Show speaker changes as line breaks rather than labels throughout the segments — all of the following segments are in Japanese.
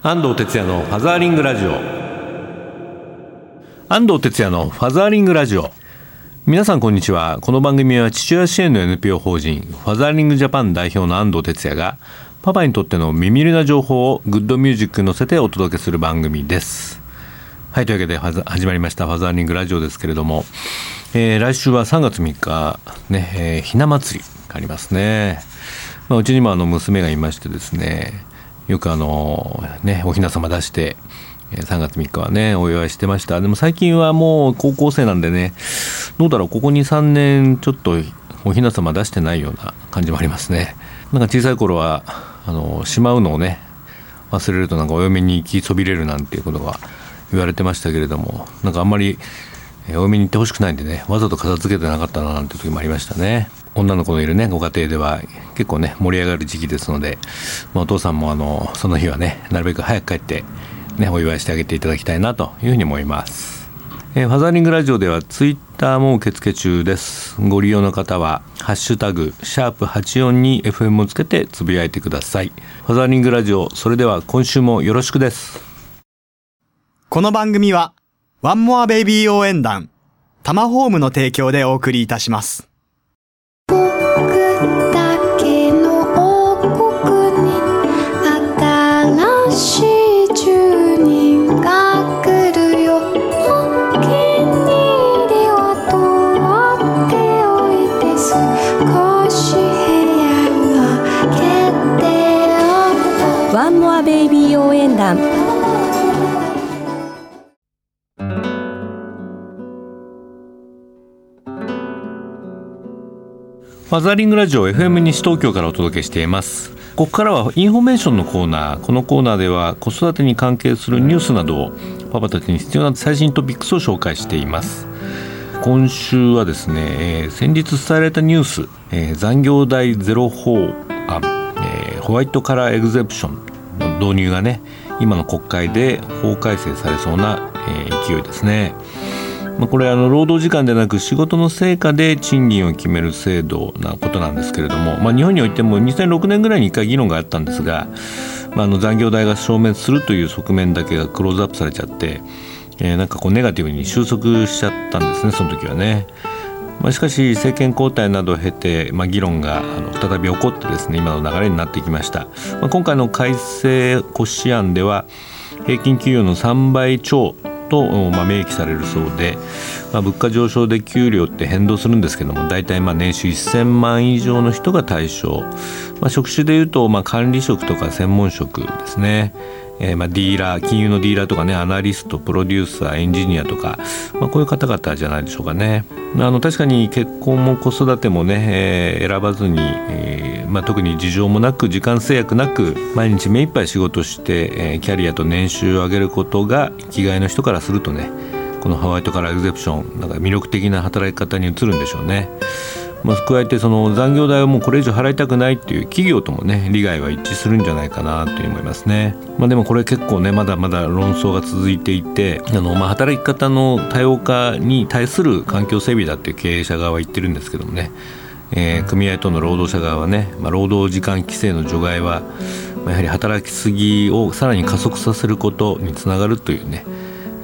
安藤哲也のファザーリングラジオ。安藤哲也のファザーリングラジオ。皆さんこんにちは。この番組は父親支援の NPO 法人ファザーリングジャパン代表の安藤哲也がパパにとっての耳寄りな情報をグッドミュージックに乗せてお届けする番組です。はいというわけで始まりましたファザーリングラジオですけれども、えー、来週は3月3日ね、えー、ひな祭りがありますね、まあ、うちにもあの娘がいましてですねよくあのねお雛様出して3月3日はねお祝いしてました。でも最近はもう高校生なんでねどうだろうここ23年ちょっとお雛様出してないような感じもありますね。なんか小さい頃はあのしまうのをね忘れるとなんかお嫁に行きそびれるなんていうことが言われてましたけれどもなんかあんまりお嫁に行ってほしくないんでねわざと片付けてなかったななんて時もありましたね。女の子のいるねご家庭では。結構ね盛り上がる時期ですので、まあ、お父さんもあのその日はねなるべく早く帰ってねお祝いしてあげていただきたいなというふうに思います。えー、ファザーリングラジオではツイッターも受付中です。ご利用の方はハッシュタグシャープ84に FM をつけてつぶやいてください。ファザーリングラジオそれでは今週もよろしくです。
この番組はワンモアベイビー応援団タマホームの提供でお送りいたします。
ファザーリングラジオ FM 西東京からお届けしていますここからはインフォメーションのコーナーこのコーナーでは子育てに関係するニュースなどをパパたちに必要な最新トピックスを紹介しています。今週はですね、えー、先日伝えられたニュース、えー、残業代ゼロ法案、えー、ホワイトカラーエグゼプションの導入がね今の国会で法改正されそうな、え、勢いですね。まあ、これあの労働時間でなく仕事の成果で賃金を決める制度なことなんですけれども、まあ、日本においても2006年ぐらいに1回議論があったんですが、まあ、あの残業代が消滅するという側面だけがクローズアップされちゃって、えー、なんかこうネガティブに収束しちゃったんですねその時はね。まあ、しかし政権交代などを経て、まあ、議論があの再び起こってですね今の流れになってきました、まあ、今回の改正骨子案では平均給与の3倍超と、まあ、明記されるそうで、まあ、物価上昇で給料って変動するんですけども大体まあ年収1000万以上の人が対象、まあ、職種でいうとまあ管理職とか専門職ですね。えー、まあディーラー金融のディーラーとかねアナリストプロデューサーエンジニアとか、まあ、こういう方々じゃないでしょうかね。あの確かに結婚も子育てもね、えー、選ばずに、えーまあ、特に事情もなく時間制約なく毎日目いっぱい仕事して、えー、キャリアと年収を上げることが生きがいの人からするとねこのハワイトからエグゼプションなんか魅力的な働き方に移るんでしょうね。まあ、加えてその残業代をもうこれ以上払いたくないっていう企業ともね利害は一致するんじゃないかなと思いますね。まあ、でもこれ結構ねまだまだ論争が続いていてあの、まあ、働き方の多様化に対する環境整備だっていう経営者側は言ってるんですけどもね、えー、組合との労働者側はね、まあ、労働時間規制の除外は、まあ、やはり働きすぎをさらに加速させることにつながるというね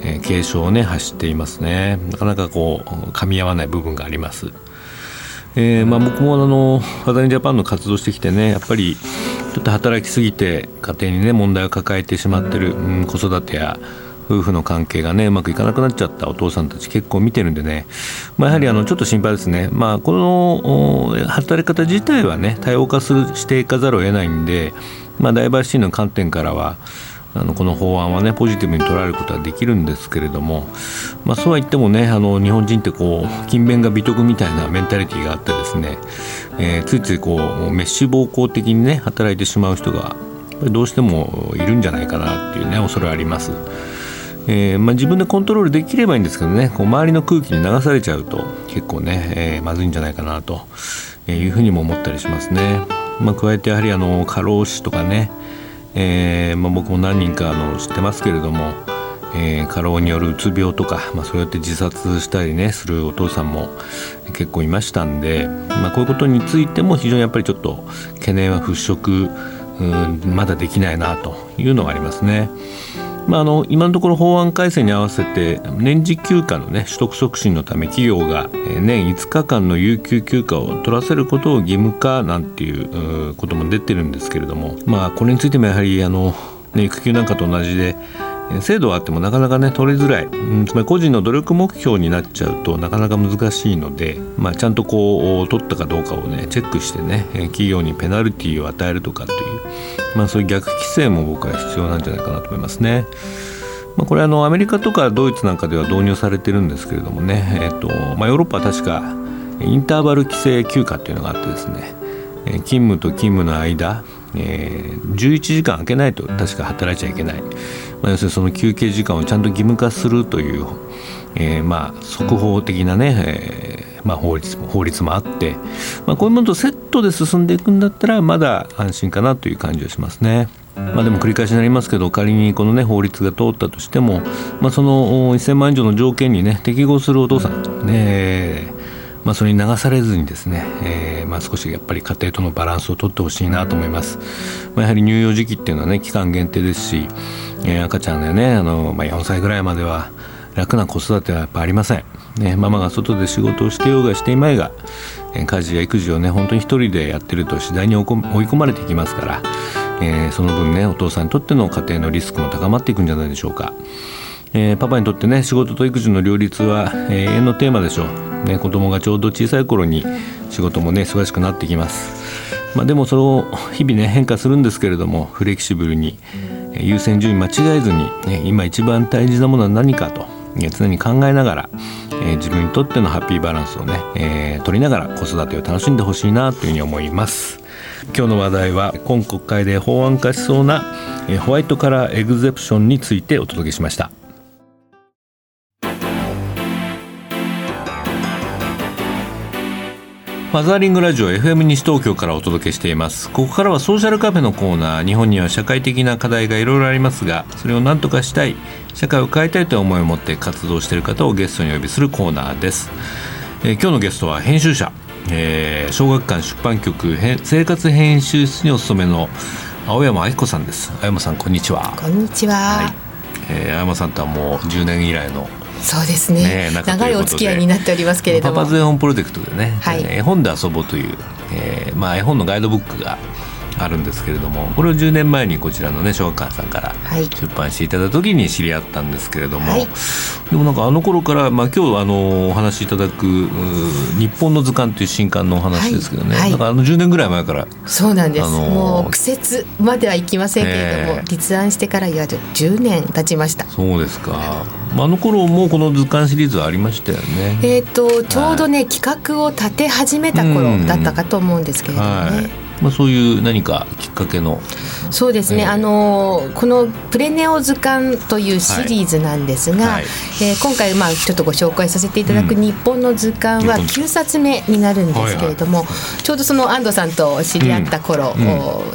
えー、警鐘をね走っていますね。なかなかこう噛み合わない部分があります。えーまあ、僕もあのファザリンジャパンの活動してきてねやっぱりちょっと働きすぎて家庭にね問題を抱えてしまってる、うん、子育てや夫婦の関係がねうまくいかなくなっちゃったお父さんたち結構見てるんでね、まあ、やはりあのちょっと心配ですね、まあ、この働き方自体はね多様化するしていかざるを得ないんで、まあ、ダイバーシティの観点からはあのこの法案はねポジティブに捉えることはできるんですけれども、まあ、そうは言ってもねあの日本人ってこう勤勉が美徳みたいなメンタリティーがあってですね、えー、ついついこう滅私暴行的にね働いてしまう人がどうしてもいるんじゃないかなっていうね恐れあります。えーまあ、自分でコントロールできればいいんですけどねこう周りの空気に流されちゃうと結構ね、えー、まずいんじゃないかなというふうにも思ったりしますね。まあ、加えてやはりあの過労死とかねえーまあ、僕も何人かあの知ってますけれども、えー、過労によるうつ病とか、まあ、そうやって自殺したりねするお父さんも結構いましたんで、まあ、こういうことについても非常にやっぱりちょっと懸念は払拭うんまだできないなというのがありますね。まあ、あの今のところ法案改正に合わせて年次休暇の、ね、取得促進のため企業が年5日間の有給休暇を取らせることを義務化なんていうことも出てるんですけれども、まあ、これについてもやはりあの、ね、育休なんかと同じで制度はあってもなかなかね取りづらい、うん、つまり個人の努力目標になっちゃうとなかなか難しいので、まあ、ちゃんとこう取ったかどうかをねチェックしてね企業にペナルティーを与えるとかという、まあ、そういう逆規制も僕は必要なんじゃないかなと思いますね。まあ、これあのアメリカとかドイツなんかでは導入されてるんですけれどもね、えーとまあ、ヨーロッパは確かインターバル規制休暇っていうのがあってですね勤務と勤務の間、えー、11時間空けないと確か働いちゃいけない、まあ、要するにその休憩時間をちゃんと義務化するという、えー、まあ速報的なね、えーまあ、法律も法律もあって、まあ、こういうものとセットで進んでいくんだったらまだ安心かなという感じがしますね。まあ、でも繰り返しになりますけど仮にこの、ね、法律が通ったとしても、まあ、その1000万以上の条件に、ね、適合するお父さん、ねまあ、それに流されずにですね、えーまあ、少しやっぱり家庭とのバランスをとってほしいなと思います、まあ、やはり乳幼児期っていうのはね期間限定ですし、えー、赤ちゃんでねあの、まあ、4歳ぐらいまでは楽な子育てはやっぱありません、ね、ママが外で仕事をしてようがしていまいが家事や育児をね本当に一人でやってると次第に追い込まれていきますから、えー、その分ねお父さんにとっての家庭のリスクも高まっていくんじゃないでしょうか。えー、パパにとってね仕事と育児の両立は、永遠のテーマでしょう、ね、子供がちょうど小さい頃に仕事もね忙しくなってきます、まあ、でもそれを日々ね変化するんですけれどもフレキシブルに優先順位間違えずに、ね、今一番大事なものは何かと、常に考えながら、え、自分にとってのハッピーバランスをね、え、取りながら子育てを楽しんでほしいなというふうに思います。今日の話題は今国会で法案化しそうなえホワイトカラーエグゼプションについてお届けしました。ファザーリングラジオ FM 西東京からお届けしています。ここからはソーシャルカフェのコーナー日本には社会的な課題がいろいろありますがそれを何とかしたい社会を変えたいという思いを持って活動している方をゲストにお呼びするコーナーです、えー、今日のゲストは編集者、えー、小学館出版局生活編集室にお勤めの青山明子さんです。青山さんこんにちは。
こんにちは、はい。
えー、青山さんとはもう10年以来の
そうですね、ね、長いお付き合いになっておりますけれども。
パパズ絵本プロジェクトでね、はい、絵本で遊ぼうという、えーまあ、絵本のガイドブックがあるんですけれどもこれを10年前にこちらのね小学館さんから出版していただいた時に知り合ったんですけれども、はい、でもなんかあの頃から、まあ、今日あのお話しいただく「日本の図鑑」という新刊のお話ですけどね、はい、なんかあの10年ぐらい前から
そうなんです、あのー、もう苦節まではいきませんけれども、えー、立案してからいや10年経ちました。
そうですか、まあ、あの頃もこの図鑑シリーズはありましたよね。
えっ、ー、とちょうどね、はい、企画を立て始めた頃だったかと思うんですけれどもね、
まあ、そういう何かきっかけの。
そうですね、えー、あのこの「プレネオ図鑑」というシリーズなんですが、はい。はい、えー、今回、まあ、ちょっとご紹介させていただく「日本の図鑑」は9冊目になるんですけれども、はいはい、ちょうどその安藤さんと知り合った頃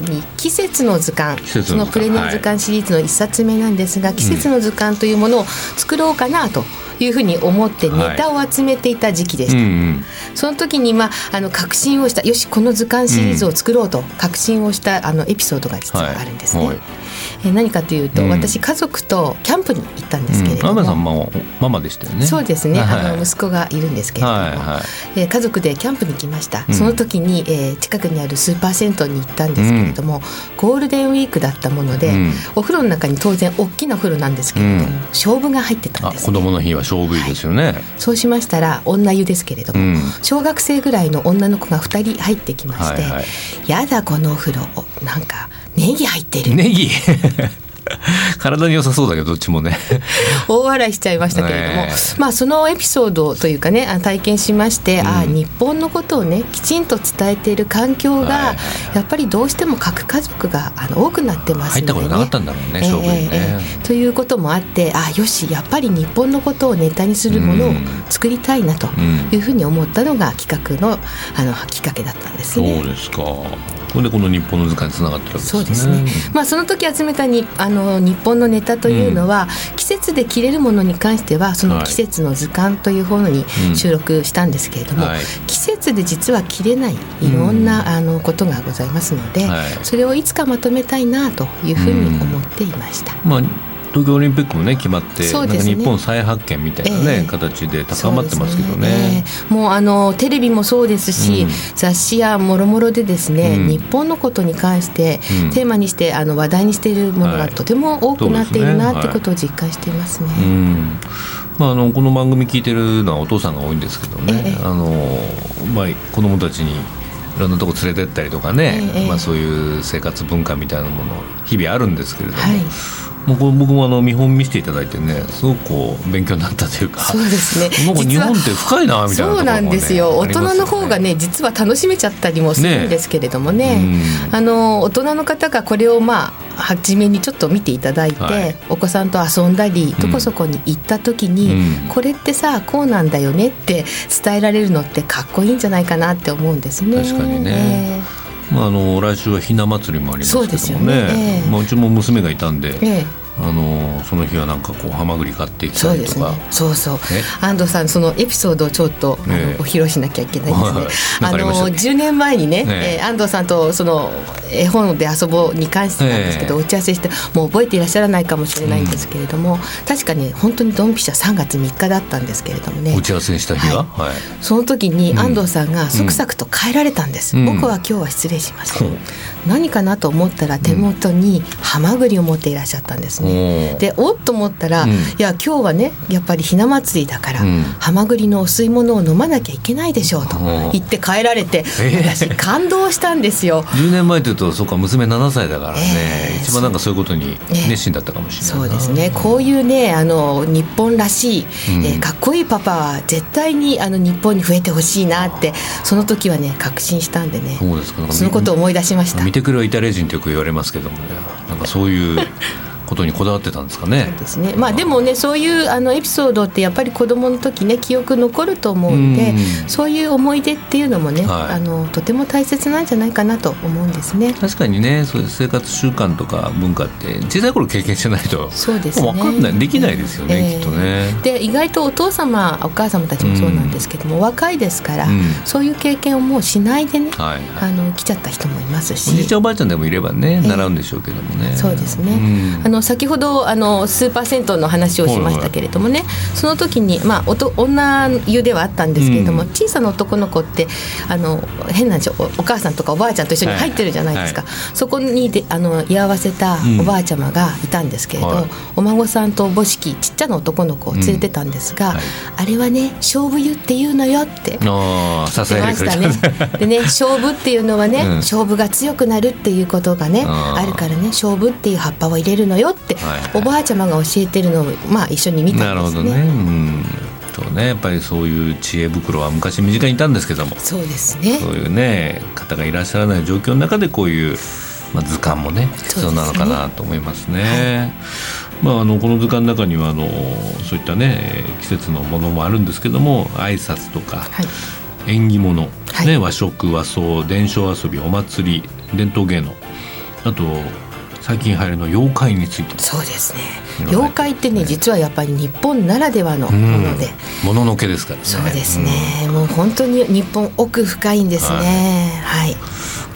に「季節の図鑑」その「プレネオ図鑑」シリーズの1冊目なんですが「季節の図鑑」というものを作ろうかなと。いうふうに思ってネタを集めていた時期でした、はいうんうん、その時に、まあ、あの確信をしたよしこの図鑑シリーズを作ろうと確信をしたあのエピソードが実はあるんですね。はいえ何かというと、うん、私家族とキャンプに行ったんですけれども、うん、
さんマママでしたよね。
そうですね、はい、あの息子がいるんですけれども、はいはい、えー、家族でキャンプに来ました、うん、その時に、えー、近くにあるスーパー銭湯に行ったんですけれども、ゴールデンウィークだったもので、お風呂の中に当然大きなお風呂なんですけれども、勝負が入ってたんです、
ね、子供の日は勝負ですよね、はい、
そうしましたら女湯ですけれども、小学生ぐらいの女の子が2人入ってきまして、はいはい、やだこのお風呂なんかネギ入ってる。
ネギ。体に良さそうだけどどっちもね。
大笑いしちゃいましたけれども、まあそのエピソードというかね体験しまして、うん、あ日本のことをねきちんと伝えている環境が、やっぱりどうしても核家族があの多くなってますので、ね、入ったことなかったんだろうね、勝負にね、えー、ということもあってあよしやっぱり日本のことをネタにするものを作りたいなというふうに思ったのが企画のあのきっかけだったんですね。
そうですかこれでこの日本の図鑑につながってるわけですね。
そうですね。まあその時集めたにあの日本のネタというのは、うん、季節で着れるものに関してはその季節の図鑑という本に収録したんですけれども、はい、季節で実は着れないいろんな、うん、あのことがございますので、はい、それをいつかまとめたいなというふうに思っていました。
まあ東京オリンピックもね決まって、ね、なんか日本再発見みたいなね、えー、形で高まってますけどね、ね
えー、もうあのテレビもそうですし、うん、雑誌やもろもろでですね、うん、日本のことに関して、うん、テーマにしてあの話題にしているものがとても多くなっているなってことを実感していますね。はい、
まあ、あのこの番組聞いてるのはお父さんが多いんですけどね、えー、あのまあ、子供たちにいろんなとこ連れてったりとかね、まあ、そういう生活文化みたいなもの日々あるんですけれども、はいもう僕もあの見本見せていただいてねすごくこう勉強になったというか
そうですね。
なんか日本って深いなみたいな、ね、
そうなんですよ、大人の方がね実は楽しめちゃったりもするんですけれどもね、ね、あの大人の方がこれをまあ初めにちょっと見ていただいて、はい、お子さんと遊んだりどこそこに行った時に、うん、これってさこうなんだよねって伝えられるのってかっこいいんじゃないかなって思うんですね。
確かにね、えーまあ、あの来週はひな祭りもありますけどもね、ね。えー、まあ、うちも娘がいたんで、えーあのその日はなんかこうハマグリ買ってきたりとか。
そうそう、ね、安藤さんそのエピソードをちょっと、ね、お披露しなきゃいけないですね、あの10年前にねね、え。ー、安藤さんとその絵本で遊ぼうに関してなんですけど、打ち合わせしてもう覚えていらっしゃらないかもしれないんですけれども、うん、確かに本当にドンピシャ3月3日だったんですけれどもね。
打ち合わせした日は、はい、はい、
その時に安藤さんがそくさくと帰られたんです、うん、僕は今日は失礼します、うん、何かなと思ったら手元にハマグリを持っていらっしゃったんですね、でおっと思ったら、いや今日はねやっぱりひな祭りだから、ハマグリのお吸い物を飲まなきゃいけないでしょうと言って帰られて、私感動したんですよ。
10年前というとそうか娘7歳だからね、えー、一番なんかそういうことに熱心だったかもしれない、
そうですね。こういうねあの日本らしい、えー、かっこいいパパは絶対にあの日本に増えてほしいなってその時はね確信したんでね。そうですか。そのことを思い出しました。
見てくれはイタリア人ってよく言われますけどもね。なんかそういう ことにこだわってたんですかね。
そうですね。まあでもねそういうあのエピソードってやっぱり子供の時ね記憶残ると思うんで、うんそういう思い出っていうのもね、はい、あのとても大切なんじゃないかなと思うんですね。
確かにねそういう生活習慣とか文化って小さい頃経験してないと
そうですね。
分かんないできないですよね、えー、きっとね。
で意外とお父様お母様たちもそうなんですけども、うん、若いですから、うん、そういう経験をもうしないでね、はい、あの来ちゃった人もいますし。
おじいちゃんおばあちゃんでもいればね、習うんでしょうけどもね。
そうですね。あの先ほどあのスーパー銭湯の話をしましたけれどもね、その時に、まあ、おと女湯ではあったんですけれども、うん、小さな男の子ってあの変なんですよお母さんとかおばあちゃんと一緒に入ってるじゃないですか、はい。はい、そこにであの居合わせたおばあちゃまがいたんですけれど、うんはい、お孫さんとおぼしきちっちゃな男の子を連れてたんですが、うん、あれはね勝負湯っていうのよって言ってましたね。でね 勝負っていうのはね、勝負が強くなるっていうことがねあるからね勝負っていう葉っぱを入れるのよって、はいおばあちゃまが教えてるのを、まあ、一緒に見たんですね。なるほどね、うん。
そうね。やっぱりそういう知恵袋は昔身近にいたんですけども。
そうですね。
そういうね方がいらっしゃらない状況の中でこういう、まあ、図鑑もね必要なのかなと思いますね。まあ、あのこの図鑑の中にはあのそういったね季節のものもあるんですけども挨拶とか、はい、縁起物、はい、ね、和食和装伝承遊びお祭り伝統芸能あと最近流行りの妖怪について。
そうですね。妖怪ってね実はやっぱり日本ならではのもので。
もののけですからね。
そうですね、うもう本当に日本奥深いんですね。はい、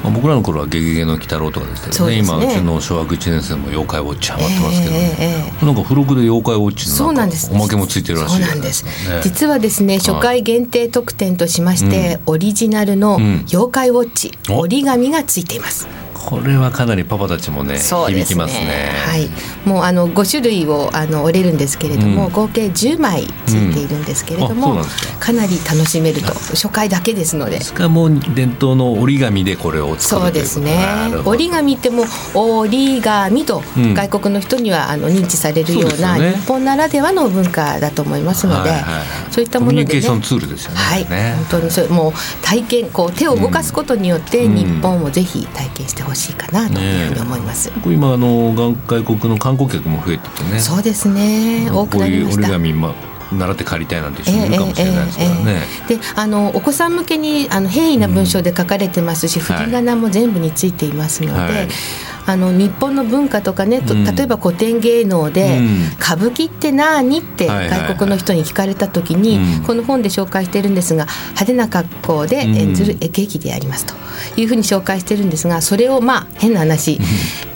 まあ、僕らの頃は「ゲゲゲの鬼太郎」とかですけどね、ね、今うちの小学1年生も妖怪ウォッチハマってますけど、ね、えーえー、なんか付録で妖怪ウォッチのなんかおまけもついてるらしい
そうなんです、ね、実はですね初回限定特典としまして、うん、オリジナルの妖怪ウォッチ、うん、折り紙がついています
これはかなりパパたちもね響きますね。
はい。もうあの5種類をあの折れるんですけれども、うん、合計10枚ついているんですけれども、うん、か。なり楽しめると。初回だけですので。
しかも伝統の折り紙でこれを
そうですね。折り紙っても折り紙と外国の人にはあの認知されるような、日本ならではの文化だと思いますので、はいはい、そういったもので、ね、コ
ミュニケーションツールですよね
はい、
ね、
本当にそれもう体験こう手を動かすことによって日本をぜひ体験してほしいほしいかなというふうに思います。ね、
今あの外国の観光客も増えててね。
そうですね。多くなりました。
折り紙ま習って帰りたいなんて人もいるかもしれないですからね。
であのお子さん向けにあの平易な文章で書かれてますし、うん、振り仮名も全部についていますので。はい。あの日本の文化とかね、うん、例えば古典芸能で、うん、歌舞伎って何？って外国の人に聞かれた時に、はいはいはい、この本で紹介してるんですが派手な格好で演ずる絵劇でありますというふうに紹介してるんですがそれをまあ変な話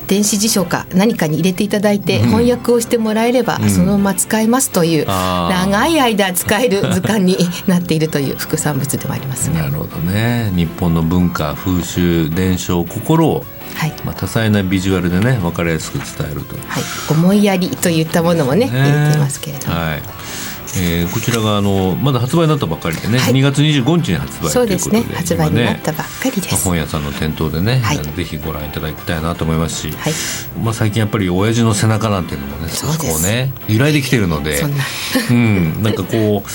電子辞書か何かに入れていただいて翻訳をしてもらえればそのまま使えますという長い間使える図鑑になっているという 副産物でもあります、
ね、なるほどね。日本の文化風習伝承心をはい。まあ、多彩なビジュアルでね分かりやすく伝えると、
はい、思いやりといったものもねね。入れていますけれども。はい
えー、こちらがあのまだ発売になったばっかりでね、はい、2月25日に発売
そうですね。発売になったばっかりです、
本屋さんの店頭でね、はい、ぜひご覧いただきたいなと思いますし、はい、まあ、最近やっぱり親父の背中なんていうのもね少しこうね揺らいできてるのでうん、なんかこう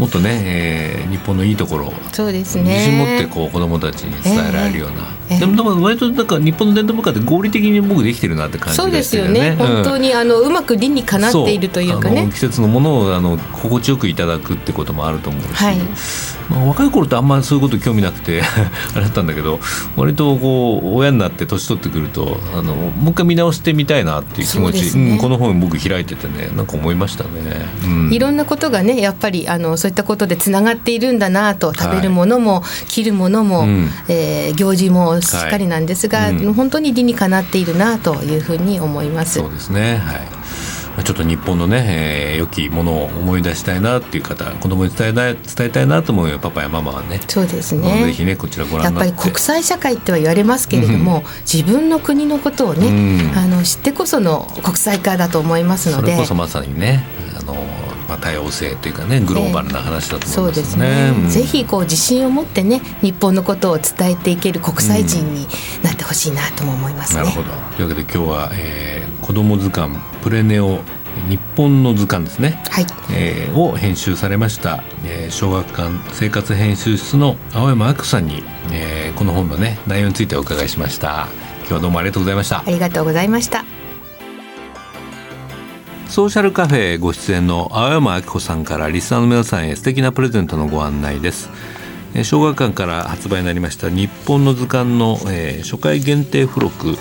もっとね、えー、日本のいいところを
そうですね。
自信持ってこう子どもたちに伝えられるような、えー、でもだから割となんか日本の伝統文化って合理的に僕できてるなって感じ
そうですよね、うん、本当にあのうまく理にかなっているというかね。
季節のものをあの心地よくいただくってこともあると思うし、はい。まあ、若い頃ってあんまりそういうこと興味なくて あれだったんだけど割とこう親になって年取ってくるとあのもう一回見直してみたいなっていう気持ち。う、ね、うん、この本僕開いててねなんか思いましたね、
うん、いろんなことがねやっぱりあのそういったことでつながっているんだなと食べるものも、はい、着るものも、うん、えー、行事もしっかりなんですが、はいうん、本当に理にかなっているなというふうに思います。
そうですね。はい。ちょっと日本のね、えー、良きものを思い出したいなっていう方子供に伝えたい伝えたいなと思うパパやママはね。
そうですね。
ぜひねこちらご覧
やっぱり国際社会っては言われますけれども、うん、自分の国のことをね、うん、あの知ってこその国際化だと思いますので。
それこそまさにねまあ、多様性というかねグローバルな話だと思いますね。えー、
すね。ぜひこう自信を持ってね日本のことを伝えていける国際人になってほしいなとも思います、ね。
なるほど。というわけで今日は、えー、子ども図鑑プレネオ日本の図鑑ですね、はい。えー、を編集されました、えー、小学館生活編集室の青山明子さんに、えー、この本のね内容についてお伺いしました。今日はどうもありがとうございました。
ありがとうございました
ソーシャルカフェご出演の青山明子さんからリスナーの皆さんへ素敵なプレゼントのご案内です。小学館から発売になりました日本の図鑑の、えー、初回限定付録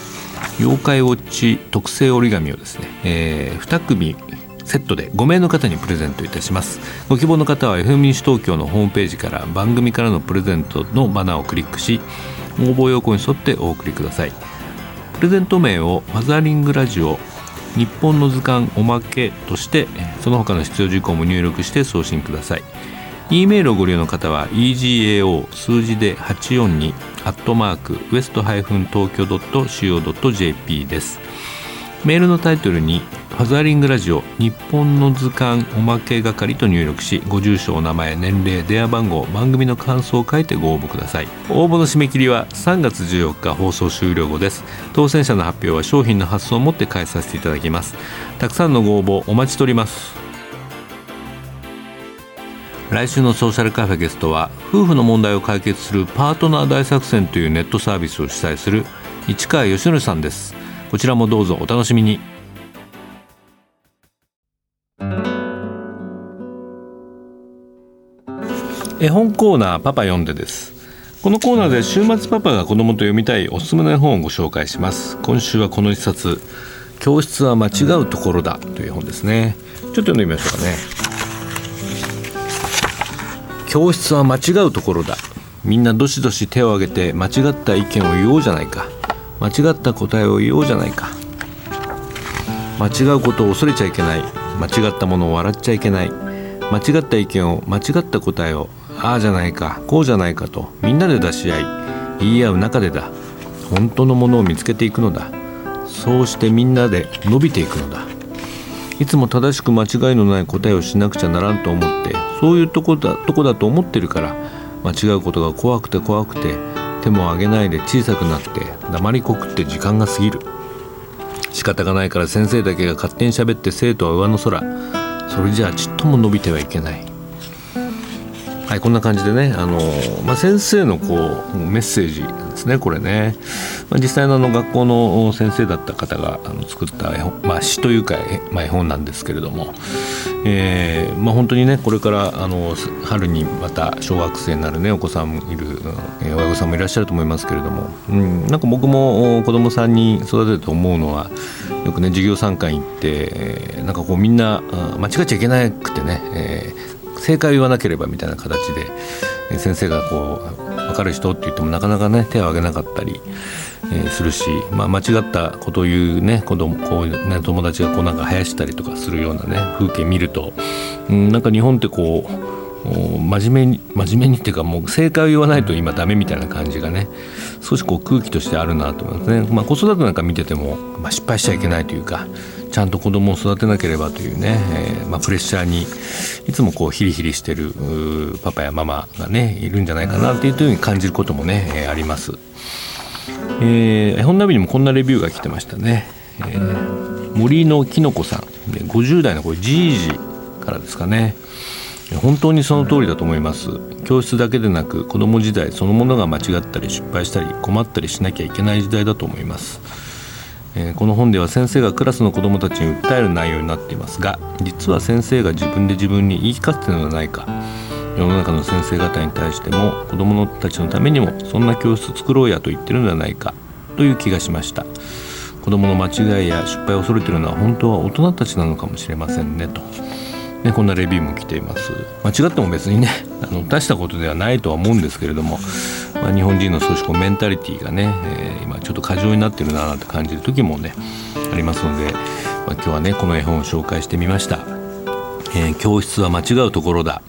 妖怪ウォッチ特製折り紙をですね、えー、2組セットで5名の方にプレゼントいたします。ご希望の方は FM 民主東京のホームページから番組からのプレゼントのバナーをクリックし応募要項に沿ってお送りください。プレゼント名をマザーリングラジオ日本の図鑑おまけとしてその他の必要事項も入力して送信ください。E メールをご利用の方は egao 数字で842アットマークウェスト -tokyo.co.jp です。メールのタイトルにファザーリングラジオ日本の図鑑おまけ係と入力しご住所お名前年齢電話番号番組の感想を書いてご応募ください。応募の締め切りは3月14日放送終了後です。当選者の発表は商品の発送をもって返させていただきます。たくさんのご応募お待ちしております。来週のソーシャルカフェゲストは夫婦の問題を解決するパートナー大作戦というネットサービスを主催する市川義則さんです。こちらもどうぞお楽しみに。絵本コーナーパパ読んでです。このコーナーで週末パパが子供と読みたいおすすめの絵本をご紹介します。今週はこの一冊。教室は間違うところだ。という本ですね。ちょっと読んでみましょうかね。教室は間違うところだ。みんなどしどし手を挙げて間違った意見を言おうじゃないか。間違った答えを言おうじゃないか。間違うことを恐れちゃいけない。間違ったものを笑っちゃいけない。間違った意見を間違った答えをああじゃないかこうじゃないかとみんなで出し合い言い合う中でだ。本当のものを見つけていくのだ。そうしてみんなで伸びていくのだ。いつも正しく間違いのない答えをしなくちゃならんと思ってそういうとこだとこだと思ってるから間違うことが怖くて怖くて手も上げないで小さくなって黙りこくって時間が過ぎる。仕方がないから先生だけが勝手に喋って生徒は上の空。それじゃあちっとも伸びてはいけない。はいこんな感じでねあの、まあ、先生のこうメッセージですねこれね、まあ、実際のあの学校の先生だった方があの作った絵本、まあ、詩というか、まあ、絵本なんですけれども、えーまあ、本当にねこれからあの春にまた小学生になるねお子さんもいる、えー、親御さんもいらっしゃると思いますけれども、うん、なんか僕も子供さんに育てると思うのはよくね授業参観行って、なんかこうみんな間違っちゃいけなくてね、えー正解を言わなければみたいな形で先生がこう分かる人って言ってもなかなかね手を挙げなかったり、えー、するし、まあ、間違ったことを言うね子供こう、ね、友達がこうなんか生やしたりとかするようなね風景見ると、うん、なんか日本ってこう真面目に真面目にっていうかもう正解を言わないと今ダメみたいな感じがね少しこう空気としてあるなと思いますね、まあ、子育てなんか見てても、まあ、失敗しちゃいけないというかちゃんと子供を育てなければというね、えー、まあ、プレッシャーにいつもこうヒリヒリしてるパパやママがねいるんじゃないかなっていうふうに感じることもね、えー、あります。えー、絵本ナビにもこんなレビューが来てましたね。えー、森のきのこさん50代のこれじいじからですかね。本当にその通りだと思います教室だけでなく子供時代そのものが間違ったり失敗したり困ったりしなきゃいけない時代だと思いますえー、この本では先生がクラスの子どもたちに訴える内容になっていますが実は先生が自分で自分に言い聞かせてるのではないか世の中の先生方に対しても子どもたちのためにもそんな教室作ろうやと言ってるのではないかという気がしました子どもの間違いや失敗を恐れてるのは本当は大人たちなのかもしれませんねと。ね、こんなレビューも来ています。間違っても別にね あの出したことではないとは思うんですけれども、まあ、日本人の少しこうメンタリティーがね、えー、今ちょっと過剰になってるななんて感じる時もねありますので、まあ、今日はねこの絵本を紹介してみました、えー、教室は間違うところだ、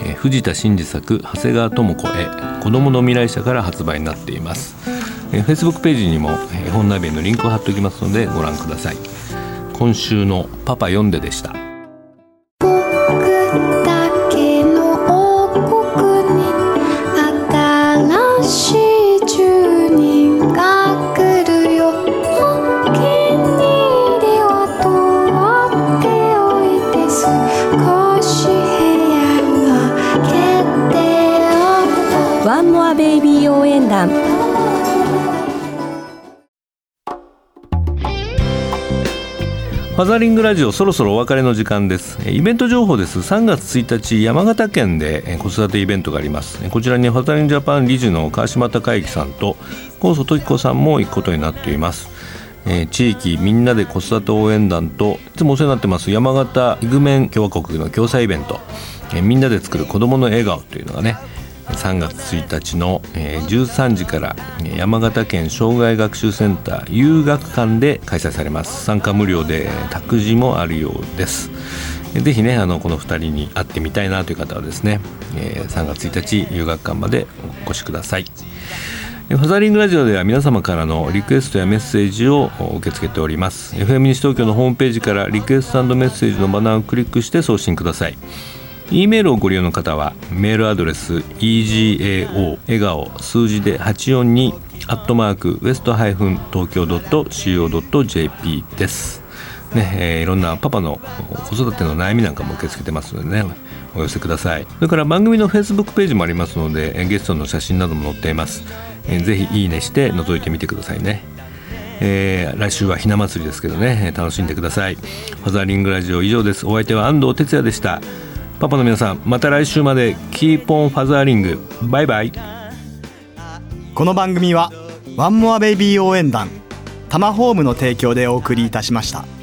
えー、藤田真嗣作長谷川智子へ子供の未来社から発売になっています、えー、Facebook ページにも絵本ナビのリンクを貼っておきますのでご覧ください。今週のパパ読んででした。ザリングラジオそろそろお別れの時間です。イベント情報です。3月1日山形県で子育てイベントがあります。こちらにファザリンジャパン理事の川島孝之さんと高祖時子さんも行くことになっています。え、地域みんなで子育て応援団といつもお世話になってます山形イグメン共和国の共催イベント、え、みんなで作る子どもの笑顔というのがね3月1日の13時から山形県障害学習センター遊学館で開催されます。参加無料で託児もあるようです。ぜひねあのこの2人に会ってみたいなという方はですね3月1日遊学館までお越しください。ファザリングラジオでは皆様からのリクエストやメッセージを受け付けております。FM 西東京のホームページからリクエストメッセージのバナーをクリックして送信ください。E メールをご利用の方はメールアドレス egao 笑顔数字で842アットマークウエストハイフン東京 .co.jp です。ね、えー、いろんなパパの子育ての悩みなんかも受け付けてますのでねお寄せください。それから番組のフェイスブックページもありますのでゲストの写真なども載っています、えー、ぜひいいねして覗いてみてくださいね。えー、来週はひな祭りですけどね楽しんでください。ファザーリングラジオ以上です。お相手は安藤哲也でした。パパの皆さんまた来週までキーポンファザーリングバイバイ
この番組はワンモアベイビー応援団タマホームの提供でお送りいたしました。